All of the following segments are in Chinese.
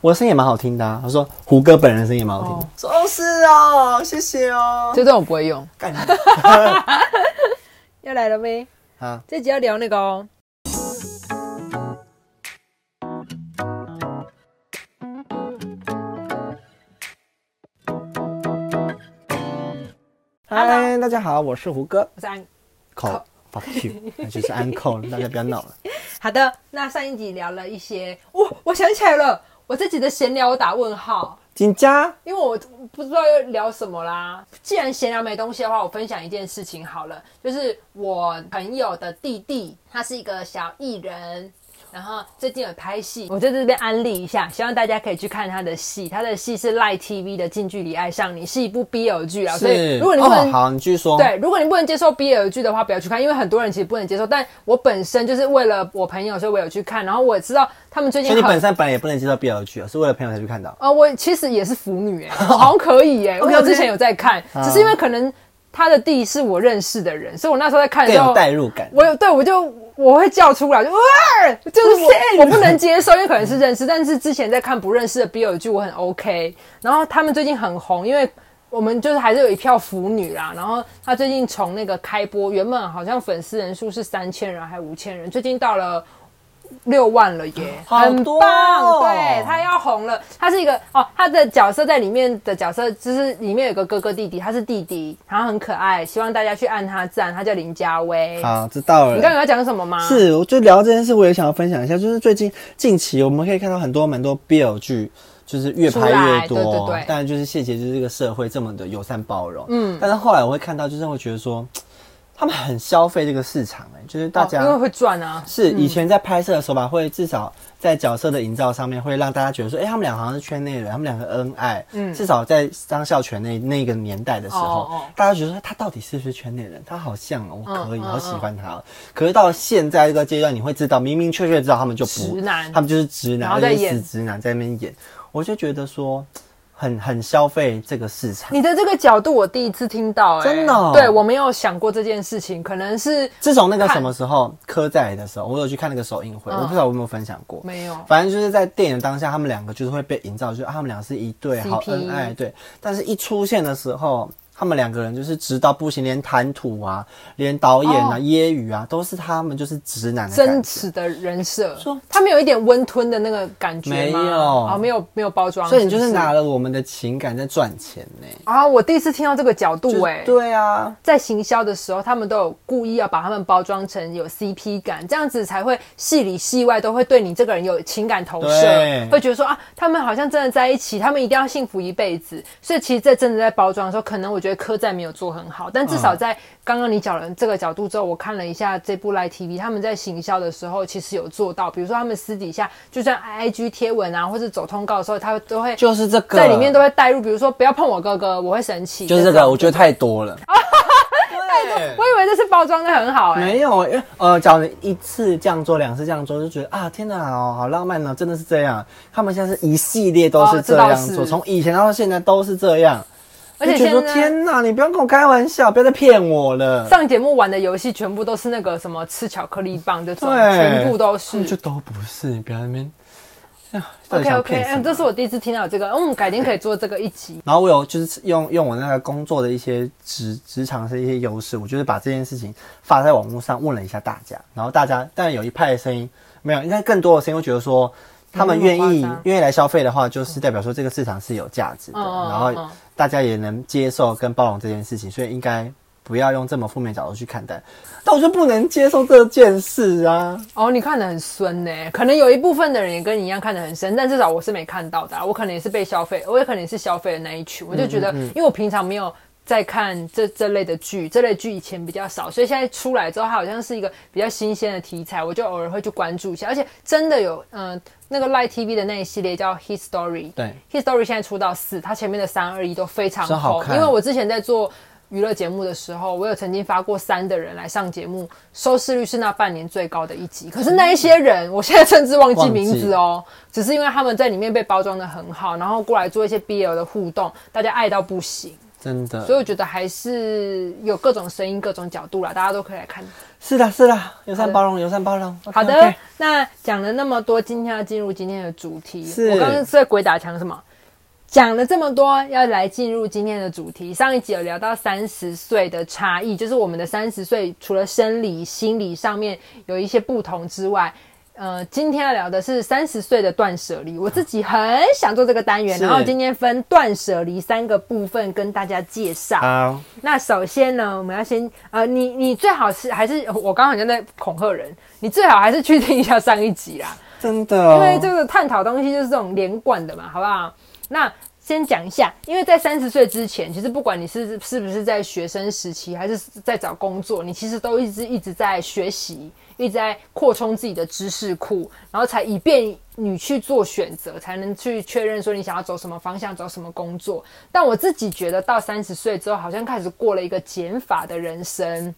我的声音也蛮好听的、啊。他说胡歌本人声音也蛮好听的。哦说哦是哦，谢谢哦。这段我不会用。干你要 来了没？啊！这集要聊那个哦。嗨，大家好，我是胡歌。我是安。口 fuck you，那就是安扣，大家不要闹了。好的，那上一集聊了一些，哦，我想起来了，我自己的闲聊我打问号，紧张，因为我不知道要聊什么啦。既然闲聊没东西的话，我分享一件事情好了，就是我朋友的弟弟，他是一个小艺人。然后最近有拍戏，我在这边安利一下，希望大家可以去看他的戏。他的戏是 Line TV 的《近距离爱上你》，是一部 BL 剧啊。所以如果你不能、哦，好，你继续说。对，如果你不能接受 BL 剧的话，不要去看，因为很多人其实不能接受。但我本身就是为了我朋友，所以我有去看。然后我也知道他们最近所以你本身本来也不能接受 BL 剧啊，是为了朋友才去看到。呃，我其实也是腐女哎、我好像可以 哎、我 OK，OK 之前有在看，只是因为可能他的弟是我认识的人，所以我那时候在看的时候，代入感。我有对我就我会叫出来，就哇，就是我我不能接受，因为可能是认识，但是之前在看不认识的 BL 剧，我很 OK。然后他们最近很红，因为我们就是还是有一票腐女啦。然后他最近从那个开播，原本好像粉丝人数是三千人还五千人，最近到了。六万了耶，很棒！哦对他要红了，他是一个哦，他的角色在里面的角色就是里面有个哥哥弟弟，他是弟弟，然后很可爱，希望大家去按他赞，他叫林家威。好，知道了。你刚刚有要讲什么吗？是，我就聊这件事，我也想要分享一下，就是最近近期我们可以看到很多蛮多 BL 剧，就是越拍越多，对对对当然就是谢谢就是这个社会这么的友善包容，嗯，但是后来我会看到，就是会觉得说，他们很消费这个市场、哎，就是大家、哦因为会赚啊。是以前在拍摄的时候吧，会至少在角色的营造上面，会让大家觉得说，哎、他们俩好像是圈内人，他们两个恩爱。嗯，至少在张孝全那那个年代的时候，哦哦大家觉得说他到底是不是圈内人？他好像哦，我可以，好喜欢他哦。可是到了现在这个阶段，你会知道，明明确确知道他们就不直男他们就是直男，而且是然后再演死直男在那边演，我就觉得说，很很消费这个市场。你的这个角度我第一次听到、欸真的哦对我没有想过这件事情，可能是自从那个什么时候科在的时候，我有去看那个首映会，嗯我不知道我有没有分享过。没有。反正就是在电影当下，他们两个就是会被营造，就是、啊、他们俩是一对，好恩爱，对。但是一出现的时候，他们两个人就是直到不行，连谈吐啊，连导演啊、哦揶揄啊，都是他们就是直男的真觉。实的人设说，他们有一点温吞的那个感觉吗？没有哦，没有没有包装，所以你就是不拿了我们的情感在赚钱呢、啊！我第一次听到这个角度、就是哎，对啊，在行销的时候，他们都有故意要把他们包装成有 CP 感，这样子才会戏里戏外都会对你这个人有情感投射对，会觉得说啊，他们好像真的在一起，他们一定要幸福一辈子。所以其实，在真的在包装的时候，可能我觉得柯在没有做很好，但至少在刚刚你讲了这个角度之后，我看了一下这部 Live TV，他们在行销的时候其实有做到，比如说他们私底下就算 IG 贴文啊，或者走通告的时候，他都会就是这个在里面都会带入，比如说不要碰我哥哥，我会生气，就是这个，我觉得太多了。对我以为这是包装的很好哎、没有，因为呃，假如你一次这样做，两次这样做，就觉得啊，天哪，哦，好浪漫呢、真的是这样。他们现在是一系列都是这样做，是从以前到现在都是这样。而且现在天哪，你不要跟我开玩笑，不要再骗我了。上节目玩的游戏全部都是那个什么吃巧克力棒这种，对，全部都是们。就都不是，你不要在那边。啊到底 OK 这是我第一次听到这个，嗯，改天可以做这个一集。然后我有就是用用我那个工作的一些职职场的一些优势，我就是把这件事情发在网络上问了一下大家，然后大家当然有一派的声音没有，应该更多的声音会觉得说。他们愿意愿意来消费的话，就是代表说这个市场是有价值的，然后嗯大家也能接受跟包容这件事情，所以应该不要用这么负面角度去看待。但我就不能接受这件事啊！哦，你看得很深呢，可能有一部分的人也跟你一样看得很深，但至少我是没看到的啊、我可能也是被消费，我也可能也是消费的那一群。我就觉嗯得，因为我平常没有在看这这类的剧，这类剧以前比较少，所以现在出来之后，它好像是一个比较新鲜的题材，我就偶尔会去关注一下。而且真的有，嗯、那个 Light TV 的那一系列叫 His Story，对，His Story 现在出到四，它前面的三二一都非常好看因为我之前在做。娱乐节目的时候，我有曾经发过三的人来上节目，收视率是那半年最高的一集。可是那一些人，我现在甚至忘记名字哦，只是因为他们在里面被包装的很好，然后过来做一些 BL 的互动，大家爱到不行。真的，所以我觉得还是有各种声音、各种角度啦，大家都可以来看。是的，是的，友善包容，友善包容。好的那讲了那么多，今天要进入今天的主题。是我刚刚是在鬼打墙什么？讲了这么多，要来进入今天的主题。上一集有聊到三十岁的差异，就是我们的三十岁除了生理、心理上面有一些不同之外，呃，今天要聊的是三十岁的断舍离。我自己很想做这个单元，然后今天分断舍离三个部分跟大家介绍。好，那首先呢，我们要先呃，你你最好是还是我刚刚好像在恐吓人，你最好还是去听一下上一集啦，真的哦，因为这个探讨东西就是这种连贯的嘛，好不好？那先讲一下，因为在三十岁之前，其实不管你是是不是在学生时期，还是在找工作，你其实都一直一直在学习，一直在扩充自己的知识库，然后才以便你去做选择，才能去确认说你想要走什么方向，走什么工作。但我自己觉得到三十岁之后，好像开始过了一个减法的人生。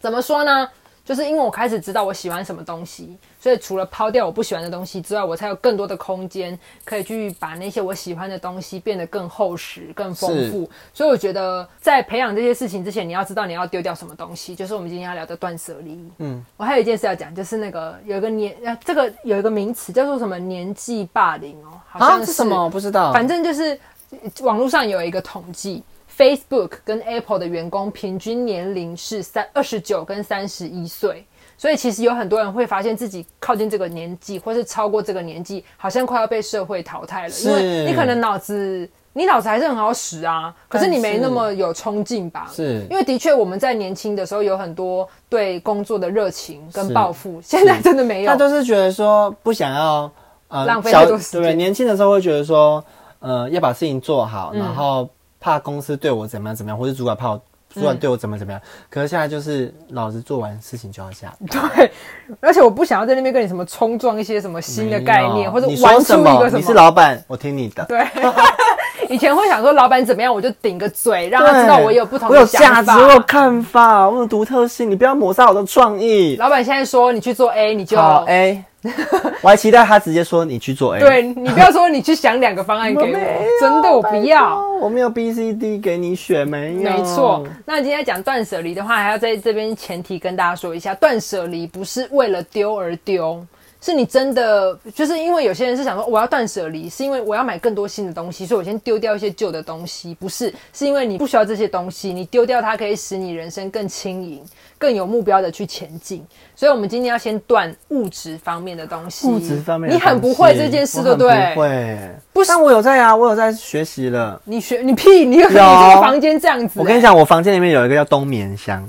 怎么说呢？就是因为我开始知道我喜欢什么东西，所以除了抛掉我不喜欢的东西之外，我才有更多的空间可以去把那些我喜欢的东西变得更厚实、更丰富。所以我觉得在培养这些事情之前，你要知道你要丢掉什么东西，就是我们今天要聊的断舍离。嗯，我还有一件事要讲，就是那个有一个年，呃，这个有一个名词叫做什么年纪霸凌哦，好像啊，是什么？我不知道。反正就是呃网络上有一个统计，Facebook 跟 Apple 的员工平均年龄是三二十九跟三十一岁，所以其实有很多人会发现自己靠近这个年纪，或是超过这个年纪，好像快要被社会淘汰了，因为你可能脑子。你脑子还是很好使啊，可是你没那么有冲劲吧？是因为的确我们在年轻的时候有很多对工作的热情跟是抱负，现在真的没有他。都是觉得说不想要呃浪费太多时间对？年轻的时候会觉得说呃要把事情做好，嗯然后怕公司对我怎么样怎么样，或者主管怕我主管对我怎么怎么样。可是现在就是老子做完事情就要下班。对，而且我不想要在那边跟你什么冲撞一些什么新的概念，或者你玩出一？个什么你是。老板，我听你的。对，以前会想说老板怎么样，我就顶个嘴，让他知道我有不同我有的想价值，我有。看法，我有独特性，你不要抹杀我的创意。老板现在说你去做 A，你就好 A，我还期待他直接说你去做 A。对你不要说你去想两个方案给我我，真的我不要。，我没有 B、C、D 给你选，没有。没错，那今天讲断舍离的话，还要在这边前提跟大家说一下，断舍离不是为了丢而丢，是你真的就是因为有些人是想说我要断舍离，是因为我要买更多新的东西，所以我先丢掉一些旧的东西，不是，是因为你不需要这些东西，你丢掉它可以使你人生更轻盈、更有目标的去前进。所以，我们今天要先断物质方面的东西。物质方面的你很不会这件事，对不对？不会，不是但我有在啊，我有在学习了。你学你屁，你有你这个房间这样子、欸我跟你讲，我房间里面有一个叫冬眠箱，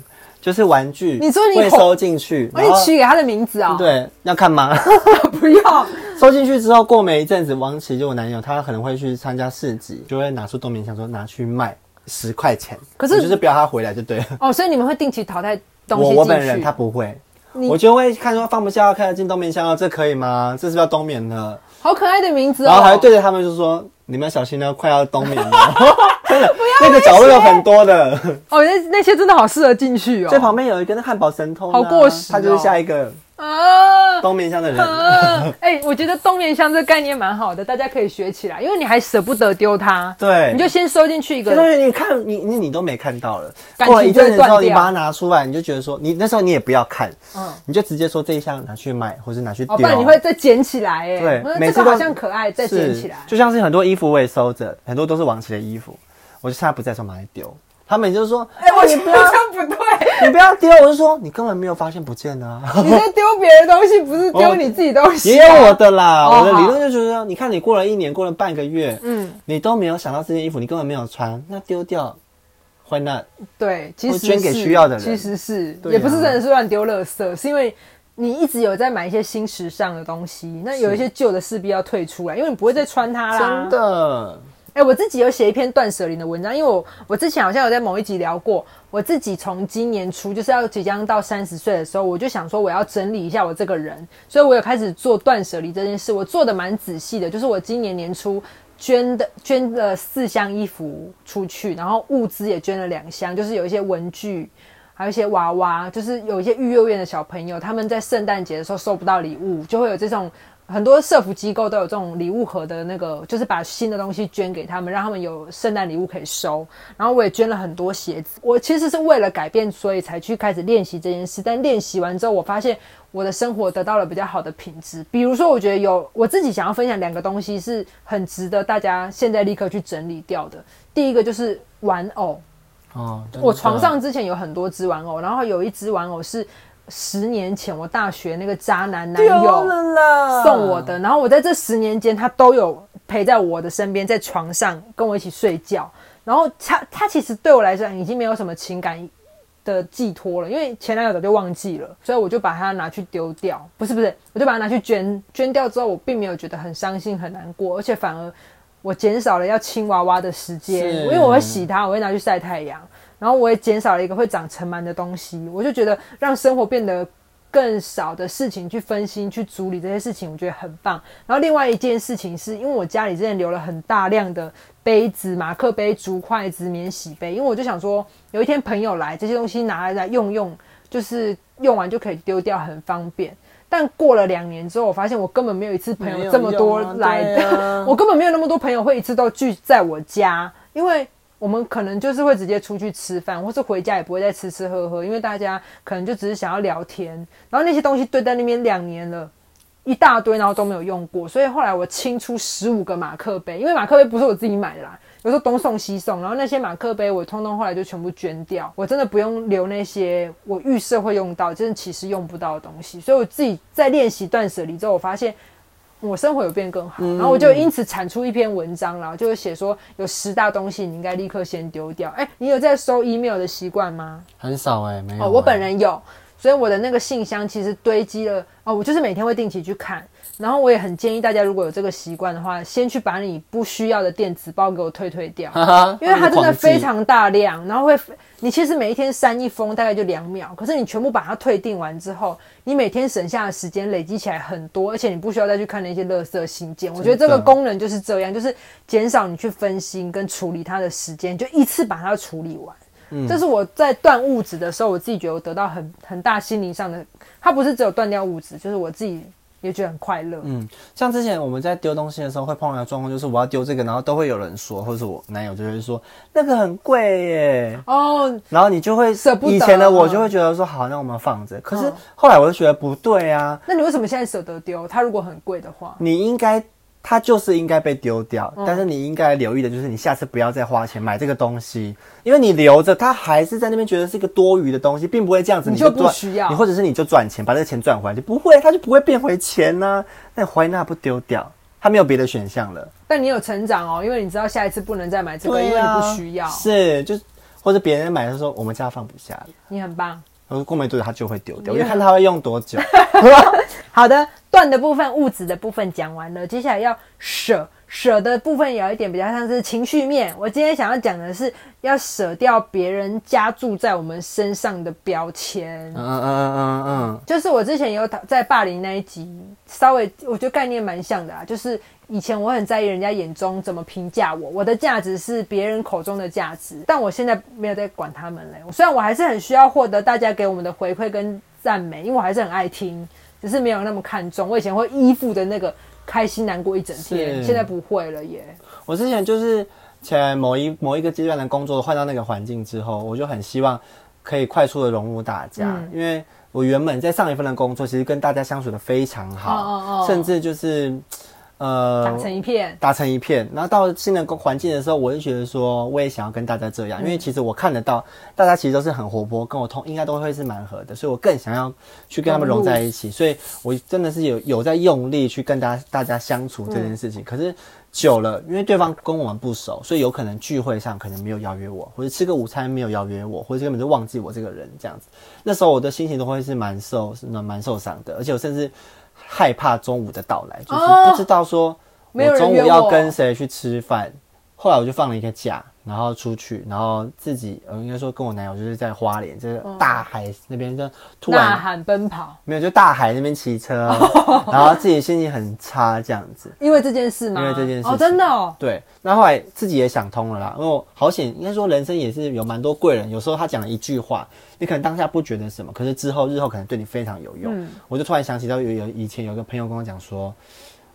就是玩具，你说你会收进去，哦，然后你取给他的名字啊、对，要看吗？不要。收进去之后，过没一阵子，王琦就我男友，他可能会去参加市集，就会拿出冬眠箱说拿去卖十块钱，可是我就是不要他回来就对了。哦，所以你们会定期淘汰东西我。我本人他不会，你我就会看说放不下，看得进冬眠箱哦，这可以吗？这是不是要冬眠了？好可爱的名字哦。然后还会对着他们就说：“你们要小心了，快要冬眠了。”真的，那个角落有很多的。哦，那那些真的好适合进去哦。这旁边有一个那汉堡神偷呢，好过时哦他就是下一个啊。冬眠箱的人。啊，哎、我觉得冬眠箱这个概念蛮好的，大家可以学起来，因为你还舍不得丢它，对，你就先收进去一个这。东西你看，你你你都没看到了。感情过了一阵子之后，你把它拿出来，你就觉得说，你那时候你也不要看，嗯，你就直接说这一箱拿去卖，或是拿去丢。哦，不然你会再捡起来，哎，对嗯，每次好像可爱，再捡起来。就像是很多衣服我也收着，很多都是王琦的衣服，我就趁他不在的时候把它丢。他们就是说，哎、我你不要不对，你不要丢，我就说你根本没有发现不见啊。你在丢别的东西，不是丢你自己东西、也有我。的啦，哦我的理论就是说，你看你过了一年，过了半个月，嗯，你都没有想到这件衣服，你根本没有穿，那丢掉会那对，其实捐给需要的人其实是、啊也不是真的是乱丢垃圾，是因为你一直有在买一些新时尚的东西，那有一些旧的势必要退出来，因为你不会再穿它啦。真。的，哎、我自己有写一篇断舍离的文章，因为我我之前好像有在某一集聊过，我自己从今年初就是要即将到三十岁的时候，我就想说我要整理一下我这个人，所以我有开始做断舍离这件事，我做的蛮仔细的，就是我今年年初。捐的捐了四箱衣服出去，然后物资也捐了两箱，就是有一些文具，还有一些娃娃，就是有一些育幼院的小朋友，他们在圣诞节的时候收不到礼物，就会有这种很多社服机构都有这种礼物盒的那个，就是把新的东西捐给他们，让他们有圣诞礼物可以收。然后我也捐了很多鞋子。我其实是为了改变，所以才去开始练习这件事。但练习完之后，我发现我的生活得到了比较好的品质。比如说，我觉得有我自己想要分享两个东西，是很值得大家现在立刻去整理掉的。第一个就是玩偶。哦，我床上之前有很多只玩偶，然后有一只玩偶是十年前我大学那个渣男男友送我的，然后我在这十年间，他都有陪在我的身边，在床上跟我一起睡觉。然后他他其实对我来讲已经没有什么情感的寄托了，因为前男友早就忘记了，所以我就把它拿去丢掉。不是不是，我就把它拿去捐捐掉之后，我并没有觉得很伤心很难过，而且反而我减少了要亲娃娃的时间，因为我会洗它，我会拿去晒太阳，然后我也减少了一个会长尘螨的东西，我就觉得让生活变得更少的事情去分心去处理这些事情，我觉得很棒。然后另外一件事情是因为我家里之前留了很大量的杯子、马克杯、竹筷子、免洗杯，因为我就想说有一天朋友来，这些东西拿来来用用，就是用完就可以丢掉，很方便。但过了两年之后，我发现我根本没有一次朋友这么多来的，我根本没有那么多朋友会一次都聚在我家，因为我们可能就是会直接出去吃饭，或是回家也不会再吃吃喝喝，因为大家可能就只是想要聊天，然后那些东西堆在那边两年了。一大堆，然后都没有用过，所以后来我清出十五个马克杯，因为马克杯不是我自己买的啦，有时候东送西送，然后那些马克杯我通通后来就全部捐掉，我真的不用留那些我预设会用到，真的其实用不到的东西，所以我自己在练习断舍离之后，我发现我生活有变更好，然后我就因此产出一篇文章然后，就是写说有十大东西你应该立刻先丢掉。哎，你有在收 email 的习惯吗？很少哎、没有、哦，我本人有，所以我的那个信箱其实堆积了哦，我就是每天会定期去看，然后我也很建议大家如果有这个习惯的话，先去把你不需要的电子报给我退退掉，因为它真的非常大量，然后会你其实每一天删一封大概就两秒，可是你全部把它退订完之后，你每天省下的时间累积起来很多，而且你不需要再去看那些垃圾信件。我觉得这个功能就是这样，就是减少你去分心跟处理它的时间，就一次把它处理完。这是我在断物质的时候，我自己觉得我得到很很大心灵上的，它不是只有断掉物质，就是我自己也觉得很快乐。嗯，像之前我们在丢东西的时候会碰到状况，就是我要丢这个，然后都会有人说，或者是我男友就会说那个很贵耶，哦，然后你就会舍不得以前的我就会觉得说好，那我们放着。可是嗯后来我就觉得不对啊，那你为什么现在舍得丢？它如果很贵的话，你应该它就是应该被丢掉，嗯但是你应该留意的就是你下次不要再花钱买这个东西，因为你留着它还是在那边觉得是一个多余的东西，并不会这样子你就不需要你或者是你就赚钱把这个钱赚回来，就不会，它就不会变回钱呢、那你怀纳不丢掉，它没有别的选项了。但你有成长哦，因为你知道下一次不能再买这个，因为你不需要。是，就或者别人买的时候，我们家放不下了，你很棒。然后过没多久他就会丢掉，你我就看他会用多久。好的，断的部分、物质的部分讲完了，接下来要舍。舍的部分有一点比较像是情绪面。我今天想要讲的是，要舍掉别人加注在我们身上的标签。嗯嗯嗯嗯嗯，就是我之前有讨在霸凌那一集，稍微我觉得概念蛮像的啊。就是以前我很在意人家眼中怎么评价我，我的价值是别人口中的价值，但我现在没有在管他们嘞。虽然我还是很需要获得大家给我们的回馈跟赞美，因为我还是很爱听，只是没有那么看重。我以前会依附的那个开心难过一整天，是现在不会了耶。我之前就是前某一某一个阶段的工作换到那个环境之后，我就很希望可以快速的融入大家，嗯因为我原本在上一份的工作其实跟大家相处的非常好，哦哦哦甚至就是呃打成一片，打成一片。然后到新的工环境的时候，我就觉得说，我也想要跟大家这样，因为其实我看得到大家其实都是很活泼，跟我通应该都会是蛮合的，所以我更想要去跟他们融在一起。所以我真的是有有在用力去跟大家大家相处这件事情。可是久了，因为对方跟我们不熟，所以有可能聚会上可能没有邀约我，或者吃个午餐没有邀约我，或者根本就忘记我这个人这样子。那时候我的心情都会是蛮受是蛮受伤的，而且我甚至害怕中午的到来，就是哦不知道说我中午要跟谁去吃饭。后来我就放了一个假，然后出去，然后自己呃，应该说跟我男友就是在花莲，就是大海那边就突然呐喊奔跑，没有，就大海那边骑车，然后自己心情很差这样子。因为这件事吗？因为这件事哦，真的哦，对，那后来自己也想通了啦，因为我好险，应该说人生也是有蛮多贵人，有时候他讲了一句话，你可能当下不觉得什么，可是之后日后可能对你非常有用。嗯我就突然想起到有有以前有个朋友跟我讲说，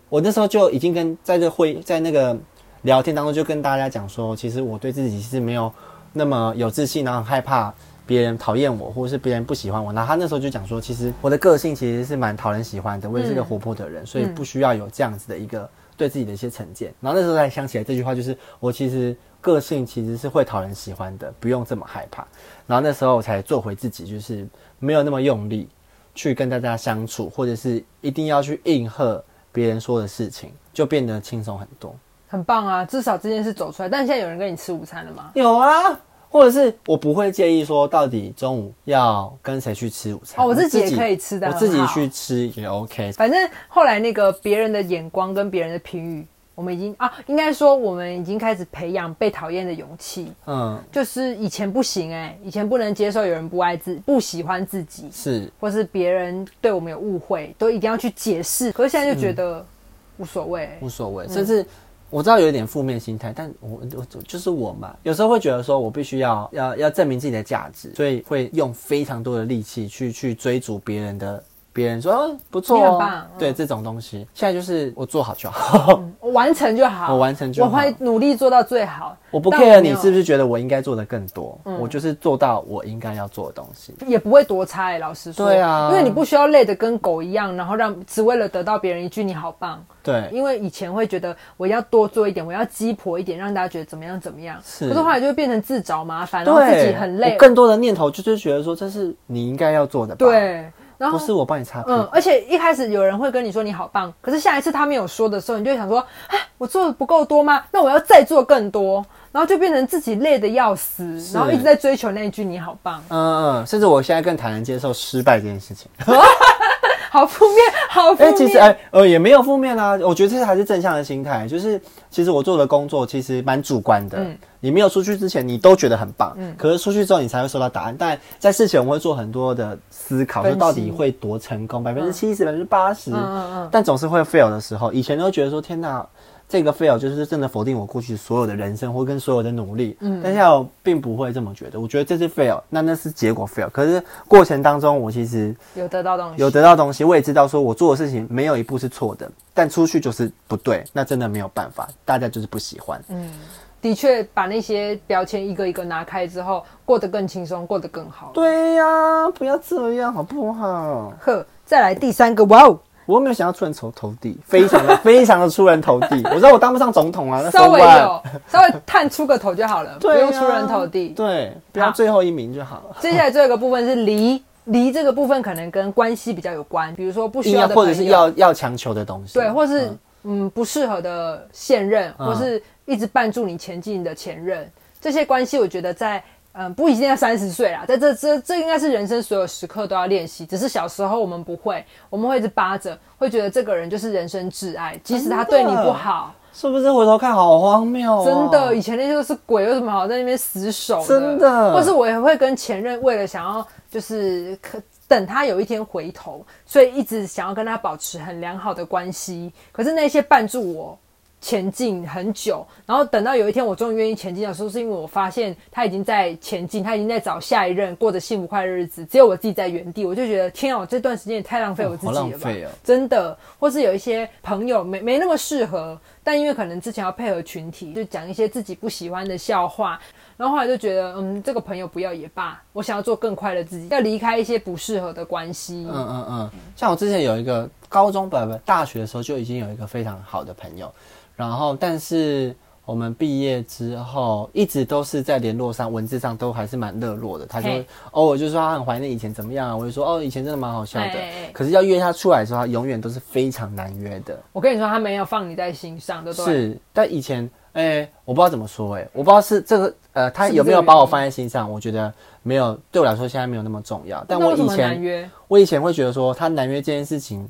我那时候就已经跟在这会在那个聊天当中就跟大家讲说，其实我对自己是没有那么有自信，然后很害怕别人讨厌我，或者是别人不喜欢我。然后他那时候就讲说，其实我的个性其实是蛮讨人喜欢的，我也是个活泼的人，所以不需要有这样子的一个对自己的一些成见。然后那时候才想起来这句话，就是我其实个性其实是会讨人喜欢的，不用这么害怕。然后那时候我才做回自己，就是没有那么用力去跟大家相处，或者是一定要去应和别人说的事情，就变得轻松很多。很棒啊，至少这件事走出来。但现在有人跟你吃午餐了吗？有啊，或者是我不会介意说到底中午要跟谁去吃午餐。哦我自己也可以吃的我自己去吃也 OK。反正后来那个别人的眼光跟别人的评语，我们已经啊，应该说我们已经开始培养被讨厌的勇气。嗯，就是以前不行哎、以前不能接受有人不爱自不喜欢自己，是或是别人对我们有误会，都一定要去解释。可是现在就觉得无所谓、无所谓，甚至我知道有一点负面心态，但我我就是我嘛，有时候会觉得说我必须要要要证明自己的价值，所以会用非常多的力气去去追逐别人的。别人说、哦、不错哦对这种东西，现在就是我做好就好，我完成就好，我完成就好我会努力做到最好。我不 care 你是不是觉得我应该做的更多，我就是做到我应该要做的东西。也不会多差、欸，老实说。对啊因为你不需要累得跟狗一样，然后让只为了得到别人一句你好棒。对，因为以前会觉得我要多做一点，我要鸡婆一点，让大家觉得怎么样怎么样。是可是后来就会变成自找麻烦，然后自己很累我。更多的念头就是觉得说这是你应该要做的吧，，对，然后不是我帮你擦屁嗯，，而且一开始有人会跟你说你好棒，可是下一次他没有说的时候，你就会想说，啊，我做的不够多吗？那我要再做更多，然后就变成自己累的要死，然后一直在追求那一句你好棒，嗯嗯，甚至我现在更坦然接受失败这件事情。好负面，好负哎、面。其实哎、呃也没有负面啊，我觉得这还是正向的心态。就是其实我做的工作其实蛮主观的，嗯你没有出去之前你都觉得很棒，可是出去之后你才会收到答案。但在事前我们会做很多的思考，说到底会多成功，百分之七十、百分之八十，嗯嗯但总是会 fail 的时候。以前都觉得说天哪。这个 fail 就是真的否定我过去所有的人生或跟所有的努力，嗯，但现在我并不会这么觉得。我觉得这是 fail，那那是结果 fail。可是过程当中，我其实有得到东西，有得到东西，我也知道说我做的事情没有一步是错的，但出去就是不对，那真的没有办法，大家就是不喜欢。的确把那些标签一个一个拿开之后，过得更轻松，过得更好。对呀、不要这样好不好？呵，再来第三个，哇哦，我没有想要出人头头地，非常的非常的出人头地。我知道我当不上总统啊，那 稍微？有稍微探出个头就好了，不对啊用出人头地。对，不要最后一名就好了。接下来最后一个部分是离离这个部分可能跟关系比较有关，比如说不需要要的，或者是要要强求的东西，对，或是嗯嗯不适合的现任，嗯或是一直绊住你前进的前任，这些关系，我觉得在。嗯，不一定要三十岁啦，在这这这应该是人生所有时刻都要练习。只是小时候我们不会，我们会一直扒着，会觉得这个人就是人生挚爱，即使他对你不好，是不是回头看好荒谬、哦？真的，以前那些都是鬼，有什么好在那边死守的？真的或是我也会跟前任为了想要就是可等他有一天回头，所以一直想要跟他保持很良好的关系。可是那些绊住我前进很久，然后等到有一天我终于愿意前进的时候，是因为我发现他已经在前进，他已经在找下一任，过着幸福快乐日子，只有我自己在原地，我就觉得天啊，我这段时间也太浪费我自己好了吧。真的，或是有一些朋友没没那么适合，但因为可能之前要配合群体，就讲一些自己不喜欢的笑话，然后后来就觉得，嗯，这个朋友不要也罢，我想要做更快乐自己，要离开一些不适合的关系。嗯嗯嗯，像我之前有一个高中不不大学的时候就已经有一个非常好的朋友，然后但是我们毕业之后一直都是在联络上，文字上都还是蛮热络的。他就嘿偶尔就说他很怀念以前怎么样啊，我就说哦以前真的蛮好笑的。可是要约他出来的时候，他永远都是非常难约的。我跟你说，他没有放你在心上，对不对？是，但以前哎、我不知道怎么说哎、我不知道是这个呃他有没有把我放在心上，我觉得没有，对我来说现在没有那么重要。但我以前？我以前会觉得说他难约这件事情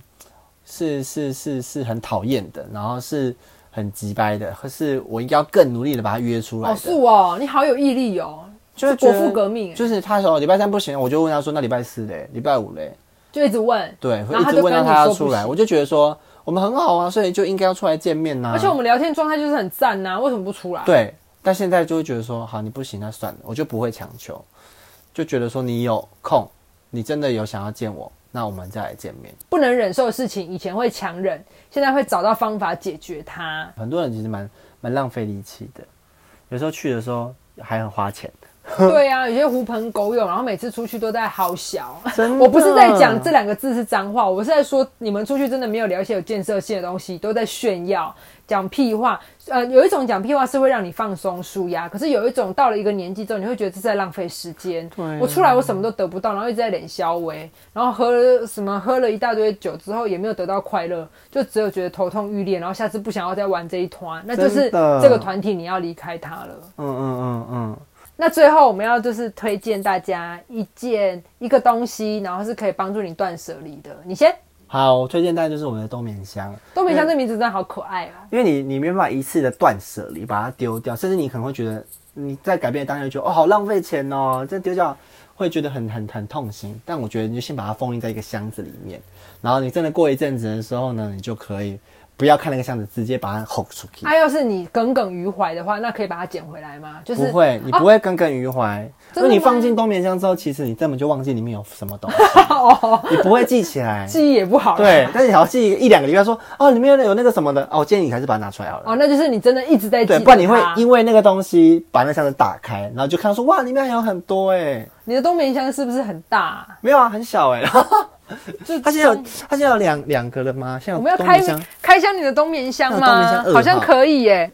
是是是是很讨厌的，然后是很急掰的，可是我应该要更努力的把他约出来哦，的。是哦，你好有毅力哦，就是国父革命，就是他说礼拜三不行，我就问他说那礼拜四嘞，礼拜五嘞，就一直问，对，一直问到他要出来，说我就觉得说我们很好啊，所以就应该要出来见面呐、而且我们聊天状态就是很赞呐、为什么不出来？，对，但现在就会觉得说，好，你不行，那算了，我就不会强求，就觉得说你有空，你真的有想要见我，那我们再来见面。不能忍受的事情，以前会强忍，现在会找到方法解决它。很多人其实蛮蛮浪费力气的，有时候去的时候还很花钱。对啊，有些狐朋狗友，然后每次出去都在好小。真我不是在讲这两个字是脏话，我是在说你们出去真的没有聊一些有建设性的东西，都在炫耀、讲屁话。呃，有一种讲屁话是会让你放松舒压，可是有一种到了一个年纪之后，你会觉得这是在浪费时间。对啊我出来我什么都得不到，然后一直在脸消微，然后喝了什么喝了一大堆酒之后也没有得到快乐，就只有觉得头痛欲裂，然后下次不想要再玩这一团，那就是这个团体你要离开他了。嗯嗯嗯嗯，那最后我们要就是推荐大家一件一个东西，然后是可以帮助你断舍离的。你先，好，我推荐大家就是我们的冬眠香，冬眠香这名字真的好可爱哦、因为你你没办法一次的断舍离，把它丢掉，甚至你可能会觉得你在改变的当下就觉得哦好浪费钱哦，这丢掉会觉得很很很痛心。但我觉得你就先把它封印在一个箱子里面，然后你真的过一阵子的时候呢，你就可以不要看那个箱子，直接把它吼出去。啊，要是你耿耿于怀的话，那可以把它捡回来吗？就是不会，你不会耿耿于怀，因真的吗为你放进冬眠箱之后，其实你根本就忘记里面有什么东西，哦，你不会记起来。记忆也不好。对，，但是你要记一两个礼拜说，哦，里面有那个什么的，哦，我建议你还是把它拿出来好了。哦，那就是你真的一直在记对，不然你会因为那个东西把那箱子打开，然后就看到说，哇，里面还有很多哎，你的冬眠箱是不是很大？没有啊，很小哎。就 它现在有冬它现在有两两个了吗？现在我们要开箱开箱你的冬眠箱吗箱？好像可以耶。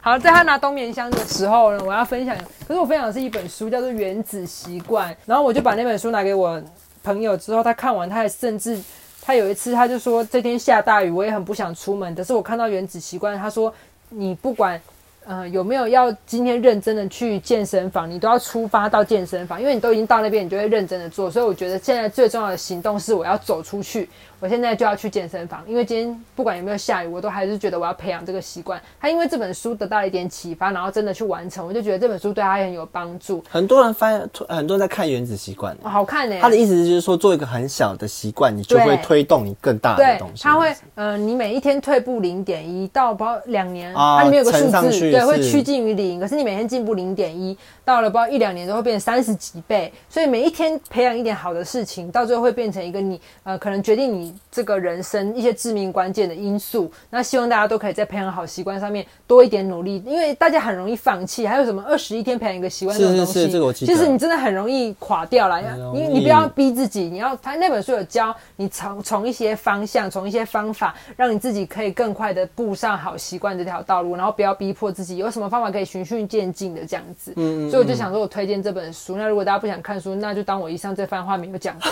好，在他拿冬眠箱的时候呢，我要分享，可是我分享的是一本书，叫做《原子习惯》，然后我就把那本书拿给我朋友之后，他看完，他还甚至他有一次他就说，这天下大雨，我也很不想出门，可是我看到《原子习惯》，他说你不管。呃，有没有要今天认真的去健身房？你都要出发到健身房，因为你都已经到那边，你就会认真的做。所以我觉得现在最重要的行动是我要走出去。我现在就要去健身房，因为今天不管有没有下雨，我都还是觉得我要培养这个习惯。他因为这本书得到了一点启发，然后真的去完成，我就觉得这本书对他很有帮助。很多人翻，很多人在看《原子习惯》哦、好看呢、他的意思就是说，做一个很小的习惯，你就会推动你更大的东，西。他会，呃，你每一天退步零点一到不知道两年，啊它里面有个数字，对，会趋近于零。可是你每天进步零点一，到了不知道一两年之后会变成三十几倍。所以每一天培养一点好的事情，到最后会变成一个你呃可能决定你这个人生一些致命关键的因素。那希望大家都可以在培养好习惯上面多一点努力，因为大家很容易放弃。还有什么二十一天培养一个习惯这种东西，其实你真的很容易垮掉了。你你不要逼自己，你要他那本书有教你从从一些方向，从一些方法，让你自己可以更快的步上好习惯这条道路，然后不要逼迫自己，有什么方法可以循序渐进的这样子。所以我就想说，我推荐这本书。那如果大家不想看书，那就当我以上这番话没有讲过。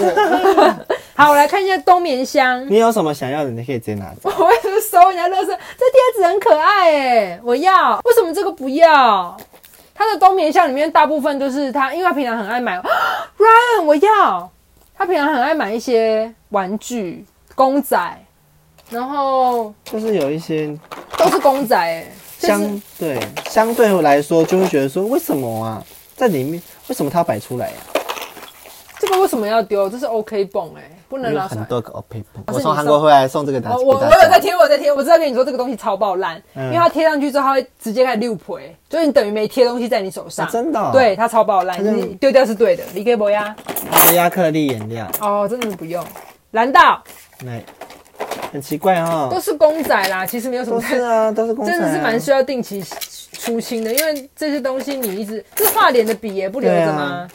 好，我来看一下冬眠箱。你有什么想要的，你可以直接拿走。我为什么收人家乐色？这贴纸很可爱哎，我要。为什么这个不要？他的冬眠箱里面大部分都是他，因为他平常很爱买。Ryan，我要。他平常很爱买一些玩具、公仔，然后就是有一些都是公仔哎。就是相对相对来说，就会觉得说，为什么啊，在里面为什么它要摆出来呀、这个为什么要丢？这是 OK 泵哎，不能有拿出来。很多个 OP，是我从韩国回来送这个大我我我有在贴，我在贴，我知道跟你说这个东西超爆烂，嗯因为它贴上去之后，它会直接开始溜皮，就是你等于没贴东西在你手上。啊真的哦对，它超爆烂，你丢掉是对的。你给博呀？亚克力颜料，哦，真的是不用。蓝道对，很奇怪哦、都是公仔啦，其实没有什么，都是啊，都是公仔、啊，真的是蛮需要定期出清的，因为这些东西你一直这画脸的笔也不留着吗？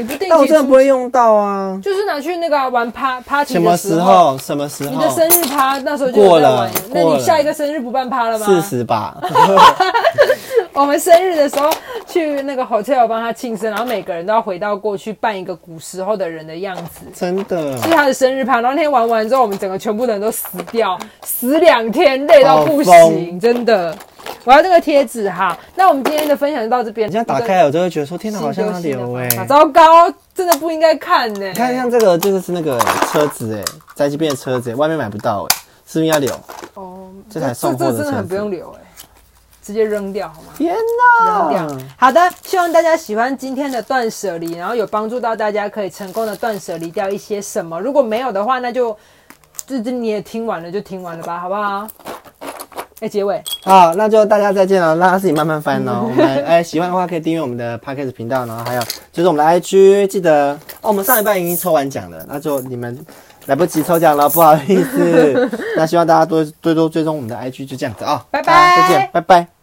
你不定但我，真的不会用到啊。就是拿去那个啊玩趴 party 什么的时候？什么时候？你的生日趴那时候就有过了那你下一个生日不办趴了吗？四十吧。我们生日的时候去那个 hotel 帮他庆生，然后每个人都要回到过去扮一个古时候的人的样子。真的是他的生日趴，然后那天玩完之后，我们整个全部的人都死掉，死两天，累到不行，真的。我要这个贴纸哈，那我们今天的分享就到这边。你这样打开，我就会觉得说，天哪，好像要流哎、糟糕，真的不应该看呢、你看像这个，这个是那个车子哎、在这边的车子、欸，外面买不到哎、是不是要留？哦，这台送货的这真的很不用留哎、直接扔掉好吗？天扔掉！。好的，希望大家喜欢今天的断舍离，然后有帮助到大家可以成功的断舍离掉一些什么。如果没有的话，那就这这你也听完了就听完了吧，好不好？哎、结尾好，那就大家再见了，让他自己慢慢翻哦。我们来哎，喜欢的话可以订阅我们的 podcast 频道，然后还有就是我们的 IG，记得哦，我们上一半已经抽完奖了，那就你们来不及抽奖了，不好意思。那希望大家多多多追踪我们的 IG，就这样子啊、拜拜再见，拜拜。